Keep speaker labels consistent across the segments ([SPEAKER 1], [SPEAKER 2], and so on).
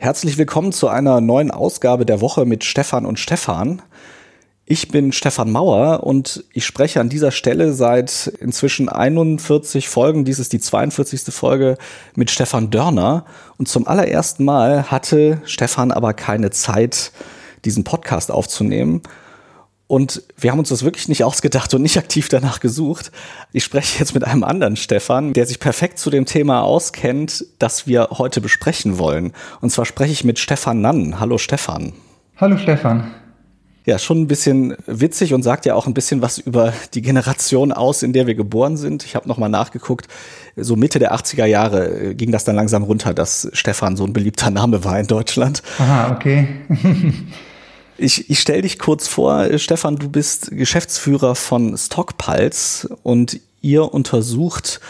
[SPEAKER 1] Herzlich willkommen zu einer neuen Ausgabe der Woche mit Stefan und Stefan. Ich bin Stefan Mauer und ich spreche an dieser Stelle seit inzwischen 41 Folgen, dies ist die 42. Folge mit Stefan Dörner. Und zum allerersten Mal hatte Stefan aber keine Zeit, diesen Podcast aufzunehmen. Und wir haben uns das wirklich nicht ausgedacht und nicht aktiv danach gesucht. Ich spreche jetzt mit einem anderen Stefan, der sich perfekt zu dem Thema auskennt, das wir heute besprechen wollen. Und zwar spreche ich mit Stefan Nann. Hallo Stefan.
[SPEAKER 2] Hallo Stefan.
[SPEAKER 1] Ja, schon ein bisschen witzig und sagt ja auch ein bisschen was über die Generation aus, in der wir geboren sind. Ich habe nochmal nachgeguckt, so Mitte der 80er Jahre ging das dann langsam runter, dass Stefan so ein beliebter Name war in Deutschland.
[SPEAKER 2] Aha, okay.
[SPEAKER 1] Ich, ich stelle dich kurz vor, Stefan, du bist Geschäftsführer von Stockpulse und ihr untersucht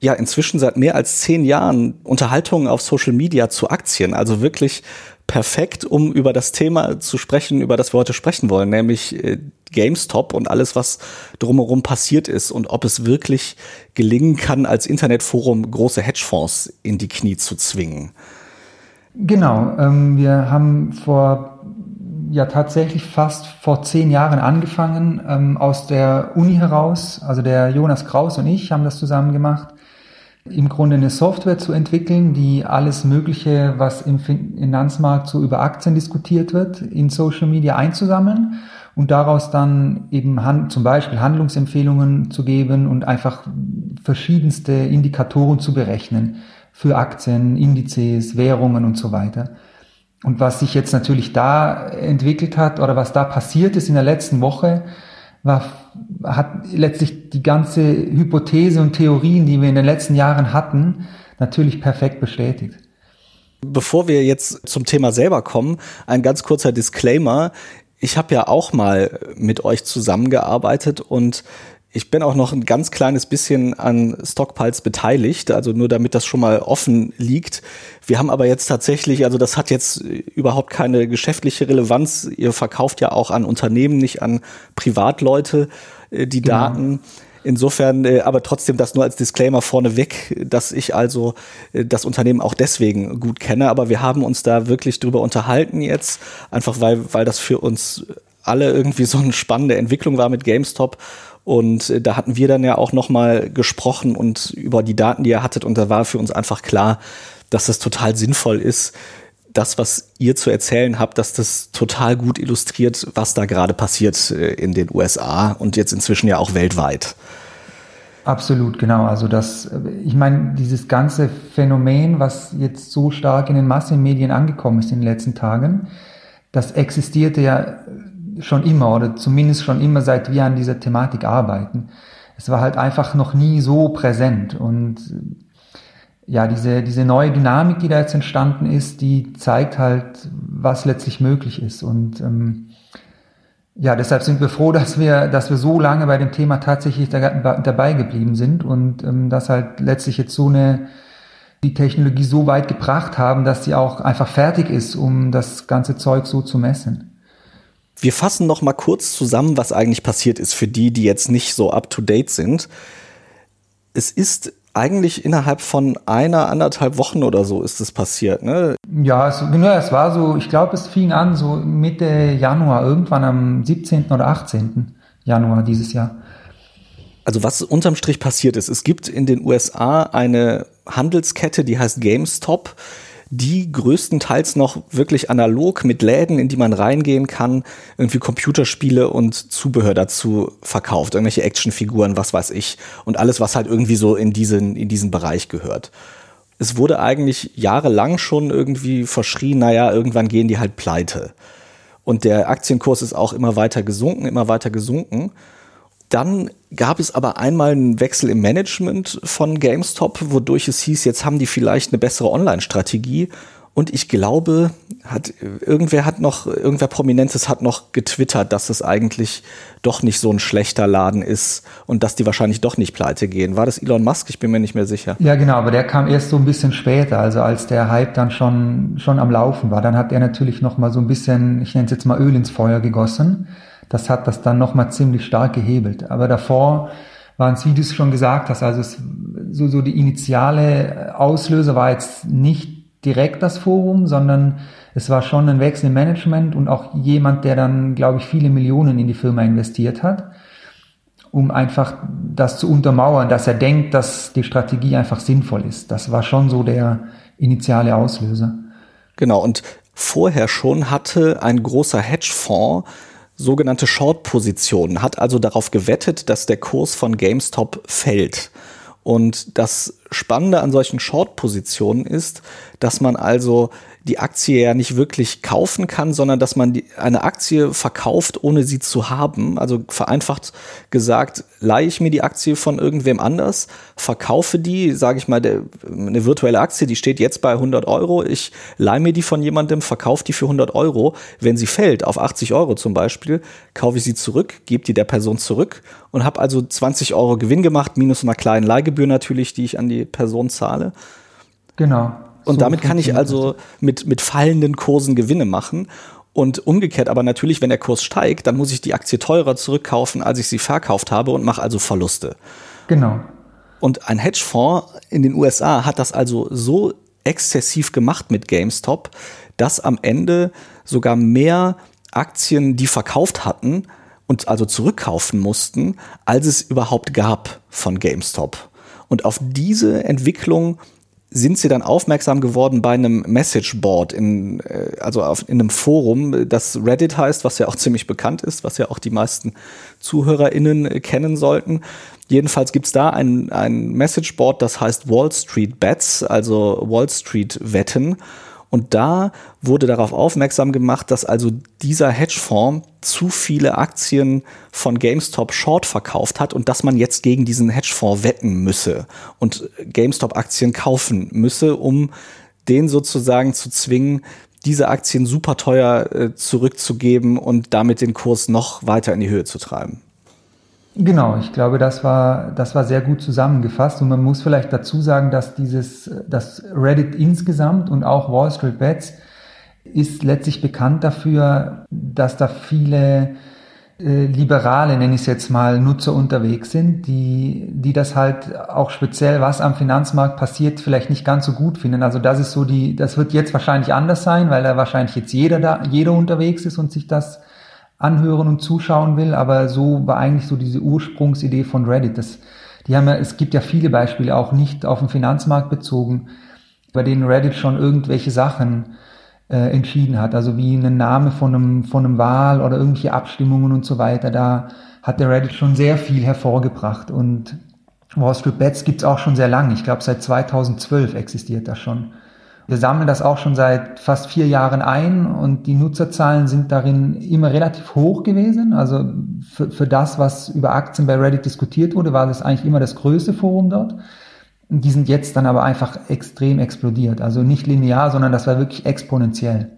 [SPEAKER 1] ja inzwischen seit mehr als zehn Jahren Unterhaltungen auf Social Media zu Aktien. Also wirklich perfekt, um über das Thema zu sprechen, über das wir heute sprechen wollen, nämlich äh, GameStop und alles, was drumherum passiert ist und ob es wirklich gelingen kann, als Internetforum große Hedgefonds in die Knie zu zwingen.
[SPEAKER 2] Genau, ähm, wir haben vor ja tatsächlich fast vor zehn Jahren angefangen, ähm, aus der Uni heraus. Also der Jonas Kraus und ich haben das zusammen gemacht, im Grunde eine Software zu entwickeln, die alles Mögliche, was im Finanzmarkt so über Aktien diskutiert wird, in Social Media einzusammeln und daraus dann eben hand, zum Beispiel Handlungsempfehlungen zu geben und einfach verschiedenste Indikatoren zu berechnen für Aktien, Indizes, Währungen und so weiter. Und was sich jetzt natürlich da entwickelt hat oder was da passiert ist in der letzten Woche, war, hat letztlich die ganze Hypothese und Theorien, die wir in den letzten Jahren hatten, natürlich perfekt bestätigt.
[SPEAKER 1] Bevor wir jetzt zum Thema selber kommen, ein ganz kurzer Disclaimer. Ich habe ja auch mal mit euch zusammengearbeitet und ich bin auch noch ein ganz kleines bisschen an Stockpiles beteiligt, also nur damit das schon mal offen liegt. Wir haben aber jetzt tatsächlich, also das hat jetzt überhaupt keine geschäftliche Relevanz. Ihr verkauft ja auch an Unternehmen, nicht an Privatleute äh, die genau. Daten. Insofern, äh, aber trotzdem das nur als Disclaimer vorneweg, dass ich also äh, das Unternehmen auch deswegen gut kenne. Aber wir haben uns da wirklich drüber unterhalten jetzt, einfach weil, weil das für uns alle irgendwie so eine spannende Entwicklung war mit GameStop und äh, da hatten wir dann ja auch nochmal gesprochen und über die Daten, die ihr hattet. Und da war für uns einfach klar, dass das total sinnvoll ist, das, was ihr zu erzählen habt, dass das total gut illustriert, was da gerade passiert äh, in den USA und jetzt inzwischen ja auch weltweit.
[SPEAKER 2] Absolut, genau. Also das, ich meine, dieses ganze Phänomen, was jetzt so stark in den Massenmedien angekommen ist in den letzten Tagen, das existierte ja schon immer oder zumindest schon immer seit wir an dieser Thematik arbeiten. Es war halt einfach noch nie so präsent und ja, diese, diese neue Dynamik, die da jetzt entstanden ist, die zeigt halt, was letztlich möglich ist und ähm, ja, deshalb sind wir froh, dass wir, dass wir so lange bei dem Thema tatsächlich da, dabei geblieben sind und ähm, dass halt letztlich jetzt so eine die Technologie so weit gebracht haben, dass sie auch einfach fertig ist, um das ganze Zeug so zu messen.
[SPEAKER 1] Wir fassen noch mal kurz zusammen, was eigentlich passiert ist für die, die jetzt nicht so up to date sind. Es ist eigentlich innerhalb von einer, anderthalb Wochen oder so ist es passiert, ne?
[SPEAKER 2] Ja, es, genau, es war so, ich glaube, es fing an so Mitte Januar, irgendwann am 17. oder 18. Januar dieses Jahr.
[SPEAKER 1] Also was unterm Strich passiert ist, es gibt in den USA eine Handelskette, die heißt GameStop die größtenteils noch wirklich analog mit Läden, in die man reingehen kann, irgendwie Computerspiele und Zubehör dazu verkauft, irgendwelche Actionfiguren, was weiß ich, und alles, was halt irgendwie so in diesen, in diesen Bereich gehört. Es wurde eigentlich jahrelang schon irgendwie verschrien, naja, irgendwann gehen die halt pleite. Und der Aktienkurs ist auch immer weiter gesunken, immer weiter gesunken. Dann gab es aber einmal einen Wechsel im Management von GameStop, wodurch es hieß, jetzt haben die vielleicht eine bessere Online-Strategie. Und ich glaube, hat, irgendwer hat noch, irgendwer Prominentes hat noch getwittert, dass es eigentlich doch nicht so ein schlechter Laden ist und dass die wahrscheinlich doch nicht pleite gehen. War das Elon Musk? Ich bin mir nicht mehr sicher.
[SPEAKER 2] Ja, genau, aber der kam erst so ein bisschen später, also als der Hype dann schon, schon am Laufen war. Dann hat er natürlich noch mal so ein bisschen, ich nenne es jetzt mal Öl ins Feuer gegossen das hat das dann nochmal ziemlich stark gehebelt. Aber davor waren es, wie du es schon gesagt hast, also es, so, so die initiale Auslöser war jetzt nicht direkt das Forum, sondern es war schon ein Wechsel im Management und auch jemand, der dann, glaube ich, viele Millionen in die Firma investiert hat, um einfach das zu untermauern, dass er denkt, dass die Strategie einfach sinnvoll ist. Das war schon so der initiale Auslöser.
[SPEAKER 1] Genau, und vorher schon hatte ein großer Hedgefonds sogenannte Short-Positionen, hat also darauf gewettet, dass der Kurs von GameStop fällt. Und das Spannende an solchen Short-Positionen ist, dass man also die Aktie ja nicht wirklich kaufen kann, sondern dass man die, eine Aktie verkauft, ohne sie zu haben. Also vereinfacht gesagt, leihe ich mir die Aktie von irgendwem anders, verkaufe die, sage ich mal, der, eine virtuelle Aktie, die steht jetzt bei 100 Euro, ich leihe mir die von jemandem, verkaufe die für 100 Euro. Wenn sie fällt auf 80 Euro zum Beispiel, kaufe ich sie zurück, gebe die der Person zurück und habe also 20 Euro Gewinn gemacht, minus einer kleinen Leihgebühr natürlich, die ich an die Person zahle.
[SPEAKER 2] Genau.
[SPEAKER 1] Und so damit kann ich also mit, mit fallenden Kursen Gewinne machen. Und umgekehrt aber natürlich, wenn der Kurs steigt, dann muss ich die Aktie teurer zurückkaufen, als ich sie verkauft habe und mache also Verluste.
[SPEAKER 2] Genau.
[SPEAKER 1] Und ein Hedgefonds in den USA hat das also so exzessiv gemacht mit GameStop, dass am Ende sogar mehr Aktien, die verkauft hatten und also zurückkaufen mussten, als es überhaupt gab von GameStop. Und auf diese Entwicklung sind sie dann aufmerksam geworden bei einem Messageboard, in, äh, also auf, in einem Forum, das Reddit heißt, was ja auch ziemlich bekannt ist, was ja auch die meisten ZuhörerInnen kennen sollten. Jedenfalls gibt's da ein, ein Messageboard, das heißt Wall Street Bets, also Wall Street Wetten. Und da wurde darauf aufmerksam gemacht, dass also dieser Hedgefonds zu viele Aktien von GameStop Short verkauft hat und dass man jetzt gegen diesen Hedgefonds wetten müsse und GameStop-Aktien kaufen müsse, um den sozusagen zu zwingen, diese Aktien super teuer äh, zurückzugeben und damit den Kurs noch weiter in die Höhe zu treiben.
[SPEAKER 2] Genau, ich glaube, das war, das war sehr gut zusammengefasst und man muss vielleicht dazu sagen, dass dieses, das Reddit insgesamt und auch Wall Street Bets ist letztlich bekannt dafür, dass da viele äh, Liberale, nenne ich es jetzt mal, Nutzer unterwegs sind, die, die das halt auch speziell, was am Finanzmarkt passiert, vielleicht nicht ganz so gut finden. Also das ist so die, das wird jetzt wahrscheinlich anders sein, weil da wahrscheinlich jetzt jeder da, jeder unterwegs ist und sich das anhören und zuschauen will, aber so war eigentlich so diese Ursprungsidee von Reddit. Das, die haben ja, es gibt ja viele Beispiele, auch nicht auf den Finanzmarkt bezogen, bei denen Reddit schon irgendwelche Sachen äh, entschieden hat, also wie ein Name von einem, von einem Wahl oder irgendwelche Abstimmungen und so weiter. Da hat der Reddit schon sehr viel hervorgebracht und Wall Street Bets gibt's auch schon sehr lange. Ich glaube, seit 2012 existiert das schon. Wir sammeln das auch schon seit fast vier Jahren ein und die Nutzerzahlen sind darin immer relativ hoch gewesen. Also für, für das, was über Aktien bei Reddit diskutiert wurde, war das eigentlich immer das größte Forum dort. Die sind jetzt dann aber einfach extrem explodiert. Also nicht linear, sondern das war wirklich exponentiell.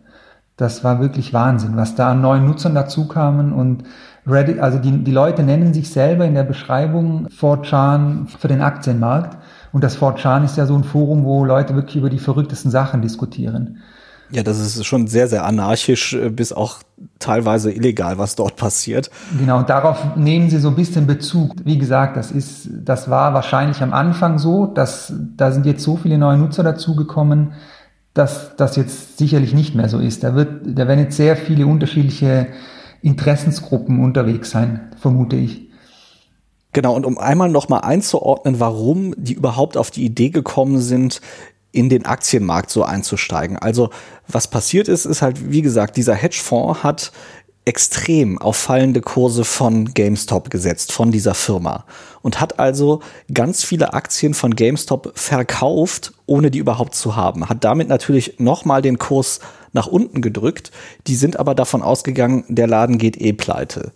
[SPEAKER 2] Das war wirklich Wahnsinn, was da an neuen Nutzern dazu kamen und Reddit, also die, die Leute nennen sich selber in der Beschreibung 4chan für den Aktienmarkt. Und das 4chan ist ja so ein Forum, wo Leute wirklich über die verrücktesten Sachen diskutieren.
[SPEAKER 1] Ja, das ist schon sehr, sehr anarchisch, äh, bis auch teilweise illegal, was dort passiert.
[SPEAKER 2] Genau, und darauf nehmen sie so ein bisschen Bezug. Wie gesagt, das ist, das war wahrscheinlich am Anfang so, dass da sind jetzt so viele neue Nutzer dazugekommen, dass das jetzt sicherlich nicht mehr so ist. Da wird, da werden jetzt sehr viele unterschiedliche Interessensgruppen unterwegs sein, vermute ich.
[SPEAKER 1] Genau, und um einmal nochmal einzuordnen, warum die überhaupt auf die Idee gekommen sind, in den Aktienmarkt so einzusteigen. Also was passiert ist, ist halt, wie gesagt, dieser Hedgefonds hat extrem auf fallende Kurse von GameStop gesetzt, von dieser Firma. Und hat also ganz viele Aktien von GameStop verkauft, ohne die überhaupt zu haben. Hat damit natürlich nochmal den Kurs nach unten gedrückt. Die sind aber davon ausgegangen, der Laden geht eh pleite.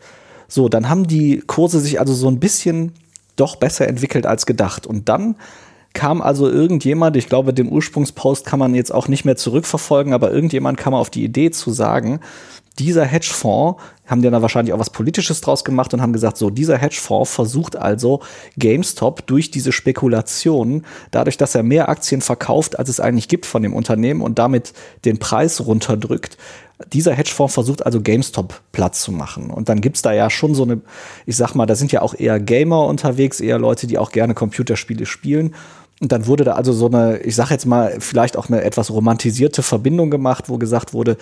[SPEAKER 1] So, dann haben die Kurse sich also so ein bisschen doch besser entwickelt als gedacht. Und dann kam also irgendjemand, ich glaube, den Ursprungspost kann man jetzt auch nicht mehr zurückverfolgen, aber irgendjemand kam auf die Idee zu sagen, dieser Hedgefonds, haben die dann wahrscheinlich auch was Politisches draus gemacht und haben gesagt, so, dieser Hedgefonds versucht also GameStop durch diese Spekulationen, dadurch, dass er mehr Aktien verkauft, als es eigentlich gibt von dem Unternehmen und damit den Preis runterdrückt, dieser Hedgefonds versucht also GameStop Platz zu machen. Und dann gibt's da ja schon so eine, ich sag mal, da sind ja auch eher Gamer unterwegs, eher Leute, die auch gerne Computerspiele spielen. Und dann wurde da also so eine, ich sage jetzt mal, vielleicht auch eine etwas romantisierte Verbindung gemacht, wo gesagt wurde,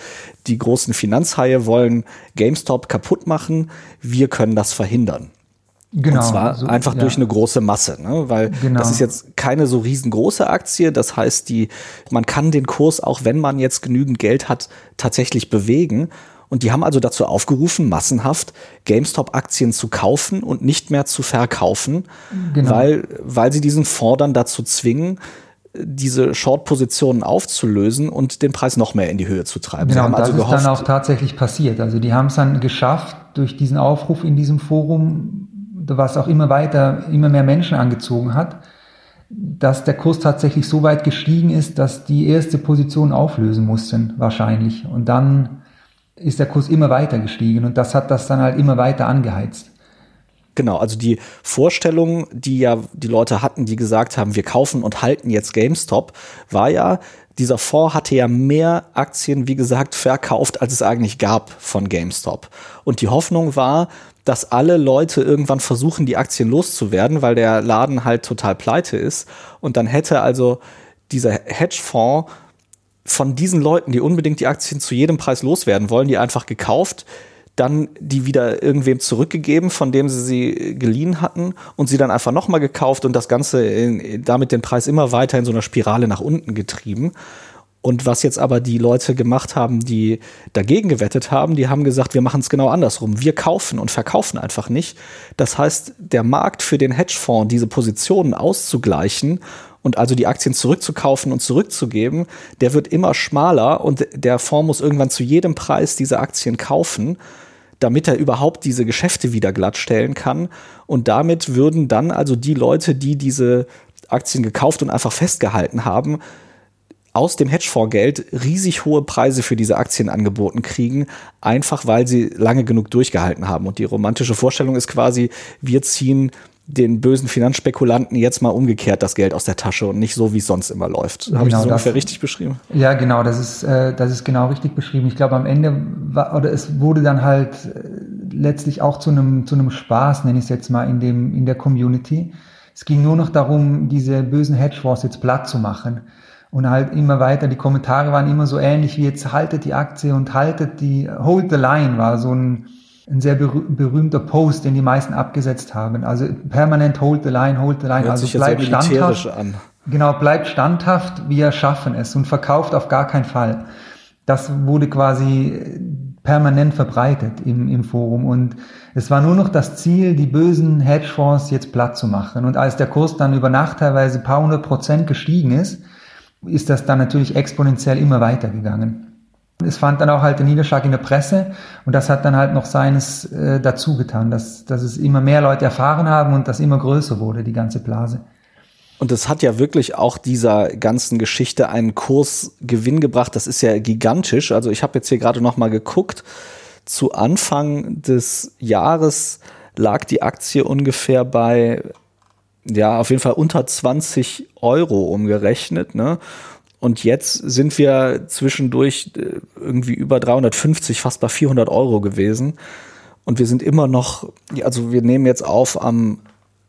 [SPEAKER 1] die großen Finanzhaie wollen GameStop kaputt machen, wir können das verhindern. Genau. Und zwar so, einfach ja. durch eine große Masse, ne? weil genau. das ist jetzt keine so riesengroße Aktie. Das heißt, die, man kann den Kurs, auch wenn man jetzt genügend Geld hat, tatsächlich bewegen. Und die haben also dazu aufgerufen, massenhaft GameStop-Aktien zu kaufen und nicht mehr zu verkaufen, genau. weil, weil sie diesen Fonds dann dazu zwingen, diese Short-Positionen aufzulösen und den Preis noch mehr in die Höhe zu treiben.
[SPEAKER 2] Genau, und das
[SPEAKER 1] also
[SPEAKER 2] gehofft, ist dann auch tatsächlich passiert. Also die haben es dann geschafft, durch diesen Aufruf in diesem Forum, was auch immer weiter, immer mehr Menschen angezogen hat, dass der Kurs tatsächlich so weit gestiegen ist, dass die erste Position auflösen mussten, wahrscheinlich. Und dann ist der Kurs immer weiter gestiegen und das hat das dann halt immer weiter angeheizt.
[SPEAKER 1] Genau, also die Vorstellung, die ja die Leute hatten, die gesagt haben, wir kaufen und halten jetzt GameStop, war ja, dieser Fonds hatte ja mehr Aktien, wie gesagt, verkauft, als es eigentlich gab von GameStop. Und die Hoffnung war, dass alle Leute irgendwann versuchen, die Aktien loszuwerden, weil der Laden halt total pleite ist. Und dann hätte also dieser Hedgefonds von diesen Leuten, die unbedingt die Aktien zu jedem Preis loswerden wollen, die einfach gekauft, dann die wieder irgendwem zurückgegeben, von dem sie sie geliehen hatten und sie dann einfach nochmal gekauft und das Ganze in, damit den Preis immer weiter in so einer Spirale nach unten getrieben. Und was jetzt aber die Leute gemacht haben, die dagegen gewettet haben, die haben gesagt, wir machen es genau andersrum. Wir kaufen und verkaufen einfach nicht. Das heißt, der Markt für den Hedgefonds, diese Positionen auszugleichen und also die Aktien zurückzukaufen und zurückzugeben, der wird immer schmaler und der Fonds muss irgendwann zu jedem Preis diese Aktien kaufen, damit er überhaupt diese Geschäfte wieder glattstellen kann. Und damit würden dann also die Leute, die diese Aktien gekauft und einfach festgehalten haben, aus dem Hedgefondsgeld riesig hohe Preise für diese Aktien angeboten kriegen, einfach weil sie lange genug durchgehalten haben. Und die romantische Vorstellung ist quasi, wir ziehen den bösen Finanzspekulanten jetzt mal umgekehrt das Geld aus der Tasche und nicht so, wie es sonst immer läuft. Habe genau, ich das ungefähr richtig beschrieben?
[SPEAKER 2] Ja, genau, das ist, äh, das ist genau richtig beschrieben. Ich glaube, am Ende war, oder es wurde dann halt äh, letztlich auch zu einem, zu einem Spaß, nenne ich es jetzt mal, in dem, in der Community. Es ging nur noch darum, diese bösen Hedgefonds jetzt platt zu machen. Und halt immer weiter, die Kommentare waren immer so ähnlich wie jetzt haltet die Aktie und haltet die, hold the line war so ein, ein sehr berüh berühmter Post, den die meisten abgesetzt haben. Also permanent hold the line, hold the line. Hört also bleibt standhaft. An. Genau, bleibt standhaft, wir schaffen es und verkauft auf gar keinen Fall. Das wurde quasi permanent verbreitet im, im Forum und es war nur noch das Ziel, die bösen Hedgefonds jetzt platt zu machen. Und als der Kurs dann über Nacht teilweise ein paar hundert Prozent gestiegen ist, ist das dann natürlich exponentiell immer weitergegangen. Es fand dann auch halt der Niederschlag in der Presse und das hat dann halt noch seines äh, dazu getan, dass, dass es immer mehr Leute erfahren haben und das immer größer wurde, die ganze Blase.
[SPEAKER 1] Und es hat ja wirklich auch dieser ganzen Geschichte einen Kursgewinn gebracht. Das ist ja gigantisch. Also ich habe jetzt hier gerade noch mal geguckt. Zu Anfang des Jahres lag die Aktie ungefähr bei ja auf jeden Fall unter 20 Euro umgerechnet. Ne? Und jetzt sind wir zwischendurch äh, irgendwie über 350, fast bei 400 Euro gewesen. Und wir sind immer noch, also wir nehmen jetzt auf am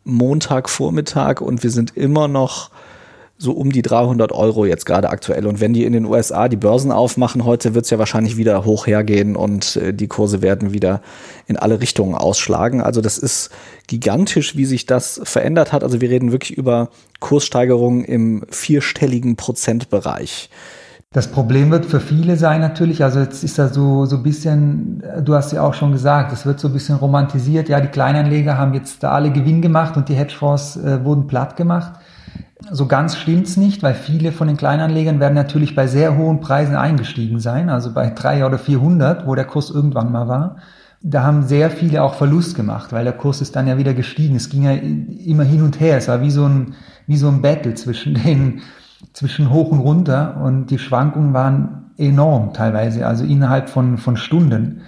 [SPEAKER 1] Montagvormittag und wir sind immer noch so um die 300 Euro jetzt gerade aktuell. Und wenn die in den USA die Börsen aufmachen, heute wird es ja wahrscheinlich wieder hoch hergehen und äh, die Kurse werden wieder in alle Richtungen ausschlagen. Also das ist gigantisch, wie sich das verändert hat. Also wir reden wirklich über Kurssteigerungen im vierstelligen Prozentbereich.
[SPEAKER 2] Das Problem wird für viele sein natürlich, also jetzt ist da so, so ein bisschen, du hast ja auch schon gesagt, es wird so ein bisschen romantisiert, ja, die Kleinanleger haben jetzt da alle Gewinn gemacht und die Hedgefonds äh, wurden platt gemacht. So ganz stimmt's nicht, weil viele von den Kleinanlegern werden natürlich bei sehr hohen Preisen eingestiegen sein, also bei drei oder 400, wo der Kurs irgendwann mal war. Da haben sehr viele auch Verlust gemacht, weil der Kurs ist dann ja wieder gestiegen. Es ging ja immer hin und her. Es war wie so ein, wie so ein Battle zwischen den, zwischen hoch und runter und die Schwankungen waren enorm teilweise, also innerhalb von, von Stunden.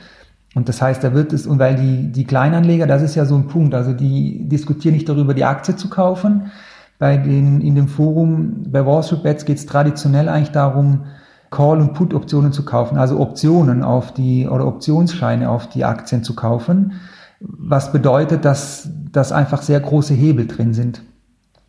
[SPEAKER 2] Und das heißt, da wird es, und weil die, die Kleinanleger, das ist ja so ein Punkt, also die diskutieren nicht darüber, die Aktie zu kaufen, bei den, in dem Forum bei Wall Street Bets geht es traditionell eigentlich darum, Call- und Put-Optionen zu kaufen, also Optionen auf die oder Optionsscheine auf die Aktien zu kaufen, was bedeutet, dass, dass einfach sehr große Hebel drin sind.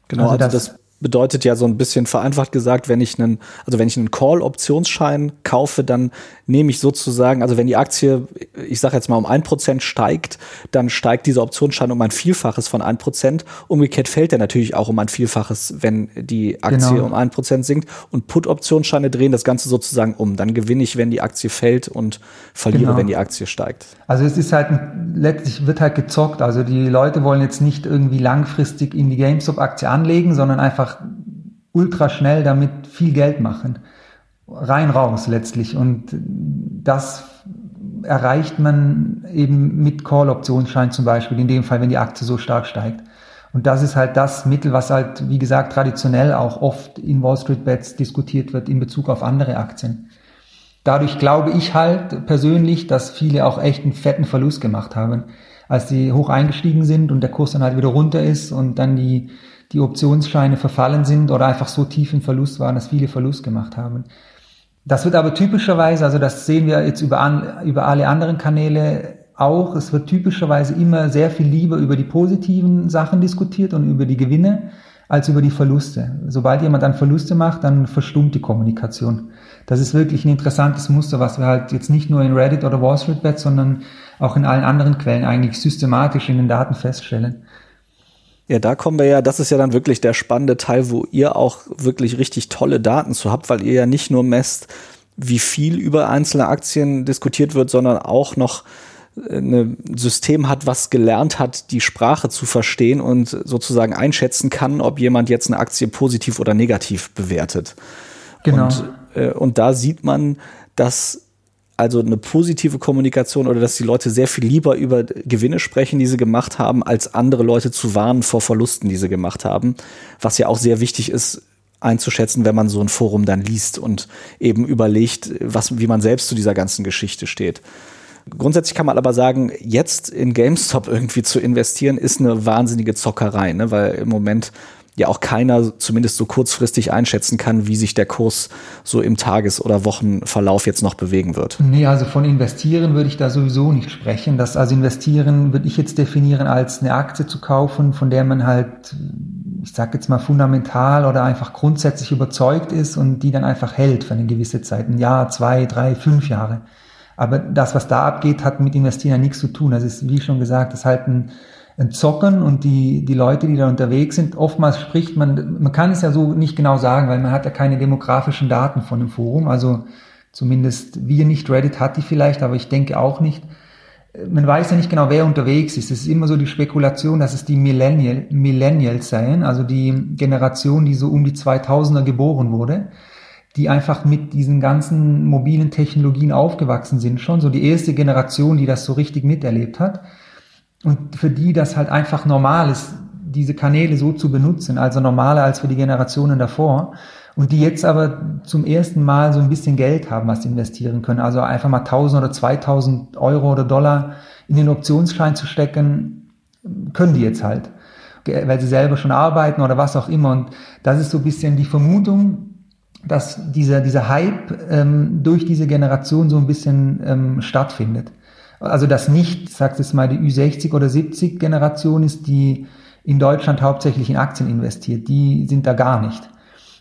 [SPEAKER 1] Genau, also, also das, bedeutet ja so ein bisschen vereinfacht gesagt, wenn ich einen, also wenn ich einen Call-Optionsschein kaufe, dann nehme ich sozusagen, also wenn die Aktie, ich sage jetzt mal um ein Prozent steigt, dann steigt dieser Optionsschein um ein Vielfaches von ein Prozent. Umgekehrt fällt er natürlich auch um ein Vielfaches, wenn die Aktie genau. um ein Prozent sinkt. Und Put-Optionsscheine drehen das Ganze sozusagen um. Dann gewinne ich, wenn die Aktie fällt und verliere, genau. wenn die Aktie steigt.
[SPEAKER 2] Also es ist halt, letztlich wird halt gezockt. Also die Leute wollen jetzt nicht irgendwie langfristig in die GameStop-Aktie anlegen, sondern einfach ultra schnell damit viel Geld machen. Rein raus letztlich. Und das erreicht man eben mit Call-Optionsschein zum Beispiel, in dem Fall, wenn die Aktie so stark steigt. Und das ist halt das Mittel, was halt, wie gesagt, traditionell auch oft in Wall Street Bets diskutiert wird in Bezug auf andere Aktien. Dadurch glaube ich halt persönlich, dass viele auch echt einen fetten Verlust gemacht haben, als sie hoch eingestiegen sind und der Kurs dann halt wieder runter ist und dann die die Optionsscheine verfallen sind oder einfach so tief im Verlust waren, dass viele Verlust gemacht haben. Das wird aber typischerweise, also das sehen wir jetzt über, an, über alle anderen Kanäle auch, es wird typischerweise immer sehr viel lieber über die positiven Sachen diskutiert und über die Gewinne als über die Verluste. Sobald jemand dann Verluste macht, dann verstummt die Kommunikation. Das ist wirklich ein interessantes Muster, was wir halt jetzt nicht nur in Reddit oder Wall Street Bet, sondern auch in allen anderen Quellen eigentlich systematisch in den Daten feststellen.
[SPEAKER 1] Ja, da kommen wir ja, das ist ja dann wirklich der spannende Teil, wo ihr auch wirklich richtig tolle Daten zu habt, weil ihr ja nicht nur messt, wie viel über einzelne Aktien diskutiert wird, sondern auch noch äh, ein System hat, was gelernt hat, die Sprache zu verstehen und sozusagen einschätzen kann, ob jemand jetzt eine Aktie positiv oder negativ bewertet. Genau. Und, äh, und da sieht man, dass also eine positive Kommunikation oder dass die Leute sehr viel lieber über Gewinne sprechen, die sie gemacht haben, als andere Leute zu warnen vor Verlusten, die sie gemacht haben. Was ja auch sehr wichtig ist, einzuschätzen, wenn man so ein Forum dann liest und eben überlegt, was, wie man selbst zu dieser ganzen Geschichte steht. Grundsätzlich kann man aber sagen, jetzt in GameStop irgendwie zu investieren, ist eine wahnsinnige Zockerei, ne? weil im Moment ja auch keiner zumindest so kurzfristig einschätzen kann, wie sich der Kurs so im Tages- oder Wochenverlauf jetzt noch bewegen wird.
[SPEAKER 2] Nee, also von investieren würde ich da sowieso nicht sprechen. Das also investieren würde ich jetzt definieren als eine Aktie zu kaufen, von der man halt, ich sag jetzt mal fundamental oder einfach grundsätzlich überzeugt ist und die dann einfach hält für eine gewisse Zeit, ein Jahr, zwei, drei, fünf Jahre. Aber das, was da abgeht, hat mit Investieren nichts zu tun. Das ist, wie schon gesagt, das ist halt ein Zocken und die, die Leute, die da unterwegs sind, oftmals spricht man, man kann es ja so nicht genau sagen, weil man hat ja keine demografischen Daten von dem Forum, also zumindest wir nicht, Reddit hat die vielleicht, aber ich denke auch nicht. Man weiß ja nicht genau, wer unterwegs ist. Es ist immer so die Spekulation, dass es die Millennial, Millennials seien, also die Generation, die so um die 2000er geboren wurde, die einfach mit diesen ganzen mobilen Technologien aufgewachsen sind schon, so die erste Generation, die das so richtig miterlebt hat und für die das halt einfach normal ist, diese Kanäle so zu benutzen, also normaler als für die Generationen davor. Und die jetzt aber zum ersten Mal so ein bisschen Geld haben, was sie investieren können. Also einfach mal 1000 oder 2000 Euro oder Dollar in den Optionsschein zu stecken, können die jetzt halt. Weil sie selber schon arbeiten oder was auch immer. Und das ist so ein bisschen die Vermutung, dass dieser, dieser Hype ähm, durch diese Generation so ein bisschen ähm, stattfindet. Also das nicht, sagt es mal, die Ü60 oder 70 Generation ist, die in Deutschland hauptsächlich in Aktien investiert. Die sind da gar nicht.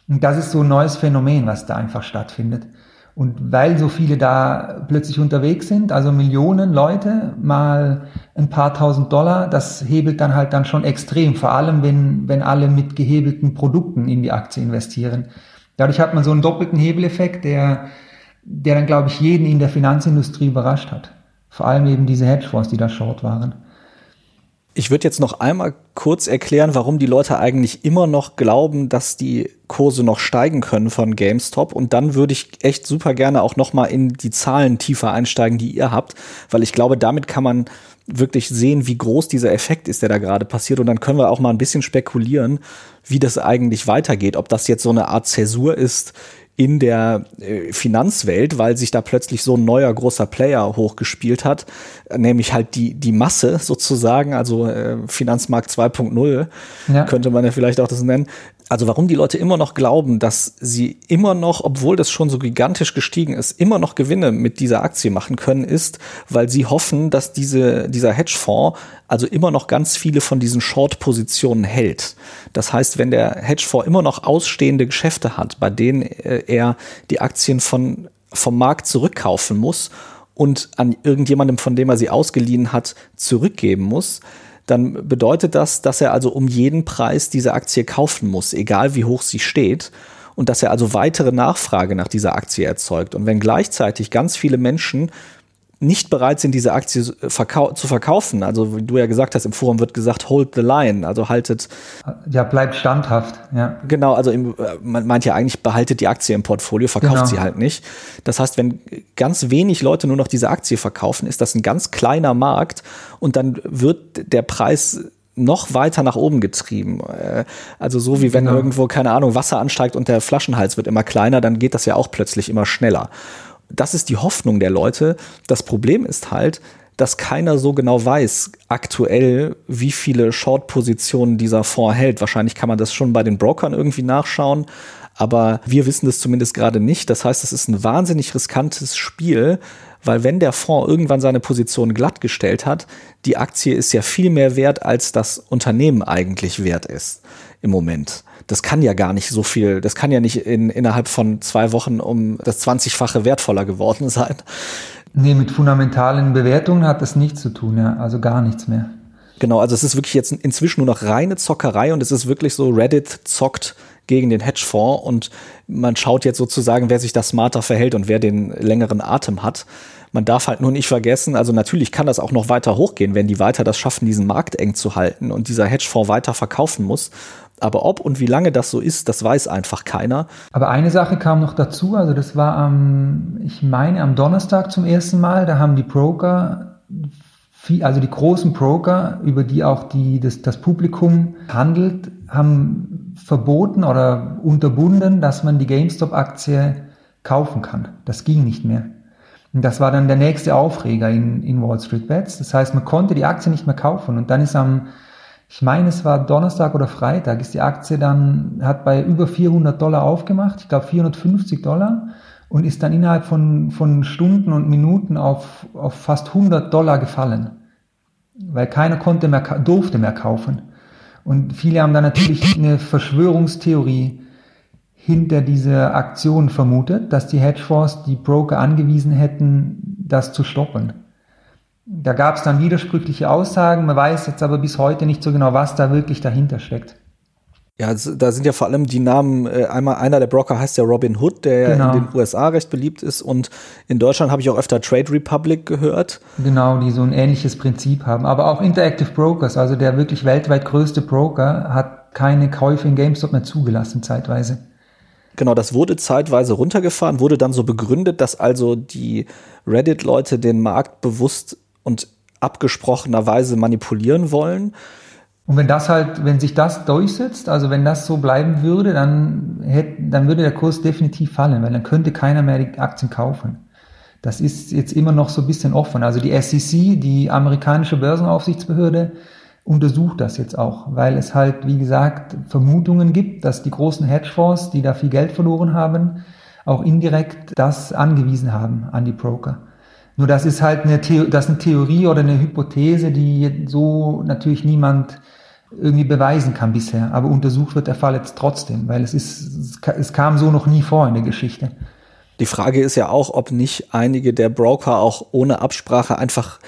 [SPEAKER 2] Und das ist so ein neues Phänomen, was da einfach stattfindet. Und weil so viele da plötzlich unterwegs sind, also Millionen Leute mal ein paar tausend Dollar, das hebelt dann halt dann schon extrem, vor allem wenn, wenn alle mit gehebelten Produkten in die Aktie investieren. Dadurch hat man so einen doppelten Hebeleffekt, der, der dann, glaube ich, jeden in der Finanzindustrie überrascht hat. Vor allem eben diese Hedgefonds, die da short waren.
[SPEAKER 1] Ich würde jetzt noch einmal kurz erklären, warum die Leute eigentlich immer noch glauben, dass die Kurse noch steigen können von GameStop. Und dann würde ich echt super gerne auch noch mal in die Zahlen tiefer einsteigen, die ihr habt, weil ich glaube, damit kann man wirklich sehen, wie groß dieser Effekt ist, der da gerade passiert. Und dann können wir auch mal ein bisschen spekulieren, wie das eigentlich weitergeht. Ob das jetzt so eine Art Zäsur ist in der äh, Finanzwelt, weil sich da plötzlich so ein neuer großer Player hochgespielt hat, nämlich halt die, die Masse sozusagen, also äh, Finanzmarkt 2.0 ja. könnte man ja vielleicht auch das nennen. Also warum die Leute immer noch glauben, dass sie immer noch, obwohl das schon so gigantisch gestiegen ist, immer noch Gewinne mit dieser Aktie machen können, ist, weil sie hoffen, dass diese, dieser Hedgefonds also immer noch ganz viele von diesen Short-Positionen hält. Das heißt, wenn der Hedgefonds immer noch ausstehende Geschäfte hat, bei denen äh, er die Aktien von, vom Markt zurückkaufen muss und an irgendjemandem, von dem er sie ausgeliehen hat, zurückgeben muss, dann bedeutet das, dass er also um jeden Preis diese Aktie kaufen muss, egal wie hoch sie steht. Und dass er also weitere Nachfrage nach dieser Aktie erzeugt. Und wenn gleichzeitig ganz viele Menschen nicht bereit sind, diese Aktie verkau zu verkaufen. Also wie du ja gesagt hast, im Forum wird gesagt, hold the line, also haltet.
[SPEAKER 2] Ja, bleibt standhaft. Ja.
[SPEAKER 1] Genau, also im, äh, man meint ja eigentlich, behaltet die Aktie im Portfolio, verkauft genau. sie halt nicht. Das heißt, wenn ganz wenig Leute nur noch diese Aktie verkaufen, ist das ein ganz kleiner Markt und dann wird der Preis noch weiter nach oben getrieben. Äh, also so wie wenn genau. irgendwo, keine Ahnung, Wasser ansteigt und der Flaschenhals wird immer kleiner, dann geht das ja auch plötzlich immer schneller das ist die Hoffnung der Leute. Das Problem ist halt, dass keiner so genau weiß aktuell, wie viele Short-Positionen dieser Fonds hält. Wahrscheinlich kann man das schon bei den Brokern irgendwie nachschauen, aber wir wissen das zumindest gerade nicht. Das heißt, es ist ein wahnsinnig riskantes Spiel, weil wenn der Fonds irgendwann seine Position glattgestellt hat, die Aktie ist ja viel mehr wert, als das Unternehmen eigentlich wert ist im Moment das kann ja gar nicht so viel, das kann ja nicht in, innerhalb von zwei Wochen um das 20-fache wertvoller geworden sein.
[SPEAKER 2] Nee, mit fundamentalen Bewertungen hat das nichts zu tun, ja, also gar nichts mehr.
[SPEAKER 1] Genau, also es ist wirklich jetzt inzwischen nur noch reine Zockerei und es ist wirklich so, Reddit zockt gegen den Hedgefonds und man schaut jetzt sozusagen, wer sich da smarter verhält und wer den längeren Atem hat. Man darf halt nur nicht vergessen, also natürlich kann das auch noch weiter hochgehen, wenn die weiter das schaffen, diesen Markt eng zu halten und dieser Hedgefonds weiter verkaufen muss. Aber ob und wie lange das so ist, das weiß einfach keiner.
[SPEAKER 2] Aber eine Sache kam noch dazu, also das war am, ich meine, am Donnerstag zum ersten Mal, da haben die Broker, also die großen Broker, über die auch die, das, das Publikum handelt, haben verboten oder unterbunden, dass man die GameStop-Aktie kaufen kann. Das ging nicht mehr. Und das war dann der nächste Aufreger in, in Wall Street Bets. Das heißt, man konnte die Aktie nicht mehr kaufen. Und dann ist am ich meine, es war Donnerstag oder Freitag, ist die Aktie dann, hat bei über 400 Dollar aufgemacht, ich glaube 450 Dollar, und ist dann innerhalb von, von Stunden und Minuten auf, auf fast 100 Dollar gefallen. Weil keiner konnte mehr, durfte mehr kaufen. Und viele haben dann natürlich eine Verschwörungstheorie hinter dieser Aktion vermutet, dass die Hedgefonds die Broker angewiesen hätten, das zu stoppen. Da gab es dann widersprüchliche Aussagen, man weiß jetzt aber bis heute nicht so genau, was da wirklich dahinter steckt.
[SPEAKER 1] Ja, da sind ja vor allem die Namen, äh, einmal einer der Broker heißt ja Robin Hood, der genau. in den USA recht beliebt ist und in Deutschland habe ich auch öfter Trade Republic gehört.
[SPEAKER 2] Genau, die so ein ähnliches Prinzip haben. Aber auch Interactive Brokers, also der wirklich weltweit größte Broker, hat keine Käufe in GameStop mehr zugelassen zeitweise.
[SPEAKER 1] Genau, das wurde zeitweise runtergefahren, wurde dann so begründet, dass also die Reddit-Leute den Markt bewusst und abgesprochenerweise manipulieren wollen.
[SPEAKER 2] Und wenn das halt, wenn sich das durchsetzt, also wenn das so bleiben würde, dann hätte, dann würde der Kurs definitiv fallen, weil dann könnte keiner mehr die Aktien kaufen. Das ist jetzt immer noch so ein bisschen offen. Also die SEC, die amerikanische Börsenaufsichtsbehörde, untersucht das jetzt auch, weil es halt, wie gesagt, Vermutungen gibt, dass die großen Hedgefonds, die da viel Geld verloren haben, auch indirekt das angewiesen haben an die Broker. Nur das ist halt eine, The das eine Theorie oder eine Hypothese, die so natürlich niemand irgendwie beweisen kann bisher. Aber untersucht wird der Fall jetzt trotzdem, weil es ist, es kam so noch nie vor in der Geschichte.
[SPEAKER 1] Die Frage ist ja auch, ob nicht einige der Broker auch ohne Absprache einfach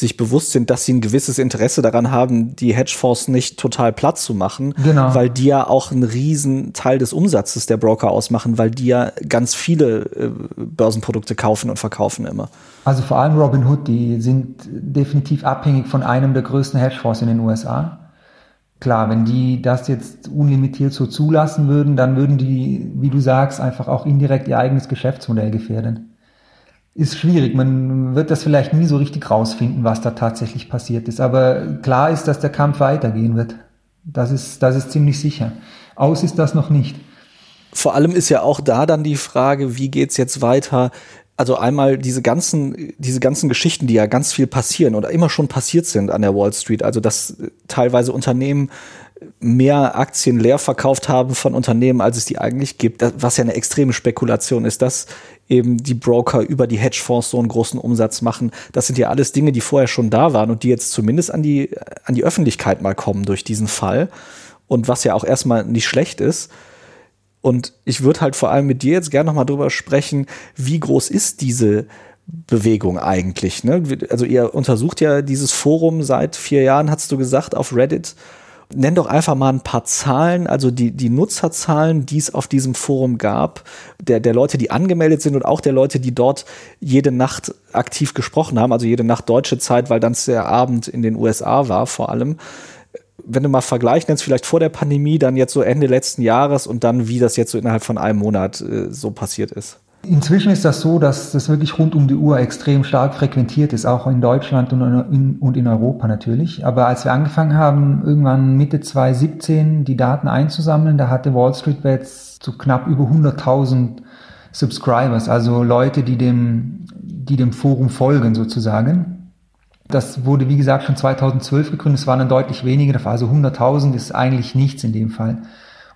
[SPEAKER 1] sich bewusst sind, dass sie ein gewisses Interesse daran haben, die Hedgefonds nicht total platt zu machen, genau. weil die ja auch einen riesen Teil des Umsatzes der Broker ausmachen, weil die ja ganz viele äh, Börsenprodukte kaufen und verkaufen immer.
[SPEAKER 2] Also vor allem Robinhood, die sind definitiv abhängig von einem der größten Hedgefonds in den USA. Klar, wenn die das jetzt unlimitiert so zulassen würden, dann würden die, wie du sagst, einfach auch indirekt ihr eigenes Geschäftsmodell gefährden ist schwierig. Man wird das vielleicht nie so richtig rausfinden, was da tatsächlich passiert ist. Aber klar ist, dass der Kampf weitergehen wird. Das ist, das ist ziemlich sicher. Aus ist das noch nicht.
[SPEAKER 1] Vor allem ist ja auch da dann die Frage, wie geht's jetzt weiter? Also einmal diese ganzen, diese ganzen Geschichten, die ja ganz viel passieren oder immer schon passiert sind an der Wall Street. Also dass teilweise Unternehmen mehr Aktien leer verkauft haben von Unternehmen, als es die eigentlich gibt, was ja eine extreme Spekulation ist, dass eben die Broker über die Hedgefonds so einen großen Umsatz machen. Das sind ja alles Dinge, die vorher schon da waren und die jetzt zumindest an die, an die Öffentlichkeit mal kommen durch diesen Fall. Und was ja auch erstmal nicht schlecht ist. Und ich würde halt vor allem mit dir jetzt gerne nochmal drüber sprechen, wie groß ist diese Bewegung eigentlich? Ne? Also ihr untersucht ja dieses Forum seit vier Jahren, hast du gesagt, auf Reddit. Nenn doch einfach mal ein paar Zahlen, also die, die Nutzerzahlen, die es auf diesem Forum gab, der, der Leute, die angemeldet sind und auch der Leute, die dort jede Nacht aktiv gesprochen haben, also jede Nacht deutsche Zeit, weil dann der Abend in den USA war vor allem wenn du mal vergleichen jetzt vielleicht vor der Pandemie, dann jetzt so Ende letzten Jahres und dann wie das jetzt so innerhalb von einem Monat äh, so passiert ist?
[SPEAKER 2] Inzwischen ist das so, dass das wirklich rund um die Uhr extrem stark frequentiert ist, auch in Deutschland und in, Europa natürlich. Aber als wir angefangen haben, irgendwann Mitte 2017 die Daten einzusammeln, da hatte Wall Street Bets zu knapp über 100.000 Subscribers, also Leute, die dem, die dem Forum folgen sozusagen. Das wurde, wie gesagt, schon 2012 gegründet. Es waren dann deutlich weniger. Also 100.000 ist eigentlich nichts in dem Fall.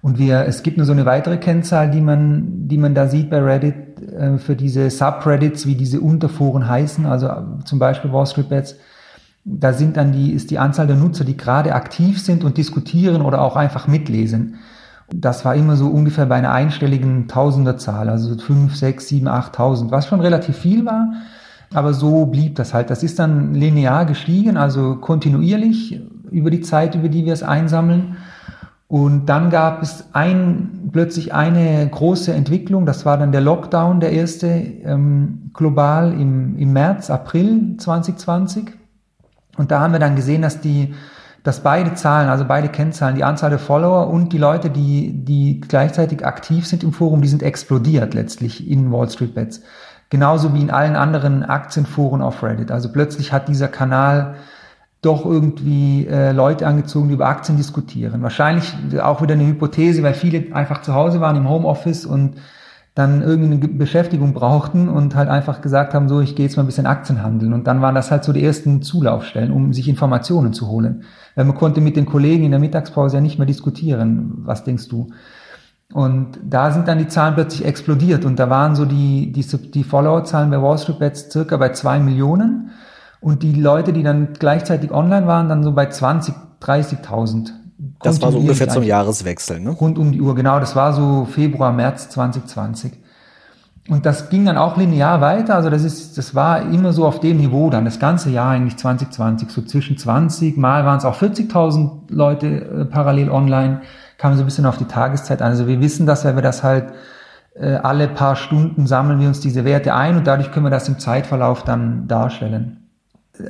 [SPEAKER 2] Und wir, es gibt nur so eine weitere Kennzahl, die man, die man da sieht bei Reddit, äh, für diese Subreddits, wie diese Unterforen heißen, also äh, zum Beispiel Wall Street Bets. Da sind dann die, ist die Anzahl der Nutzer, die gerade aktiv sind und diskutieren oder auch einfach mitlesen. Das war immer so ungefähr bei einer einstelligen Tausenderzahl, also 5, 6, 7, 8.000, was schon relativ viel war. Aber so blieb das halt. Das ist dann linear gestiegen, also kontinuierlich über die Zeit, über die wir es einsammeln. Und dann gab es ein, plötzlich eine große Entwicklung. Das war dann der Lockdown, der erste ähm, global im, im März, April 2020. Und da haben wir dann gesehen, dass die, dass beide Zahlen, also beide Kennzahlen, die Anzahl der Follower und die Leute, die, die gleichzeitig aktiv sind im Forum, die sind explodiert letztlich in Wall Street Bets. Genauso wie in allen anderen Aktienforen auf Reddit. Also plötzlich hat dieser Kanal doch irgendwie äh, Leute angezogen, die über Aktien diskutieren. Wahrscheinlich auch wieder eine Hypothese, weil viele einfach zu Hause waren im Homeoffice und dann irgendeine Beschäftigung brauchten und halt einfach gesagt haben, so, ich gehe jetzt mal ein bisschen Aktien handeln. Und dann waren das halt so die ersten Zulaufstellen, um sich Informationen zu holen. Weil man konnte mit den Kollegen in der Mittagspause ja nicht mehr diskutieren. Was denkst du? Und da sind dann die Zahlen plötzlich explodiert und da waren so die, die, die Follower-Zahlen bei Wall Street Bets circa bei zwei Millionen und die Leute, die dann gleichzeitig online waren, dann so bei 20, 30.000.
[SPEAKER 1] Das war so ungefähr zum Jahreswechsel, ne?
[SPEAKER 2] Rund um die Uhr, genau. Das war so Februar, März 2020. Und das ging dann auch linear weiter. Also das ist, das war immer so auf dem Niveau dann, das ganze Jahr eigentlich 2020, so zwischen 20, mal waren es auch 40.000 Leute äh, parallel online kam so ein bisschen auf die Tageszeit an. Also wir wissen das, weil wir das halt äh, alle paar Stunden sammeln wir uns diese Werte ein und dadurch können wir das im Zeitverlauf dann darstellen.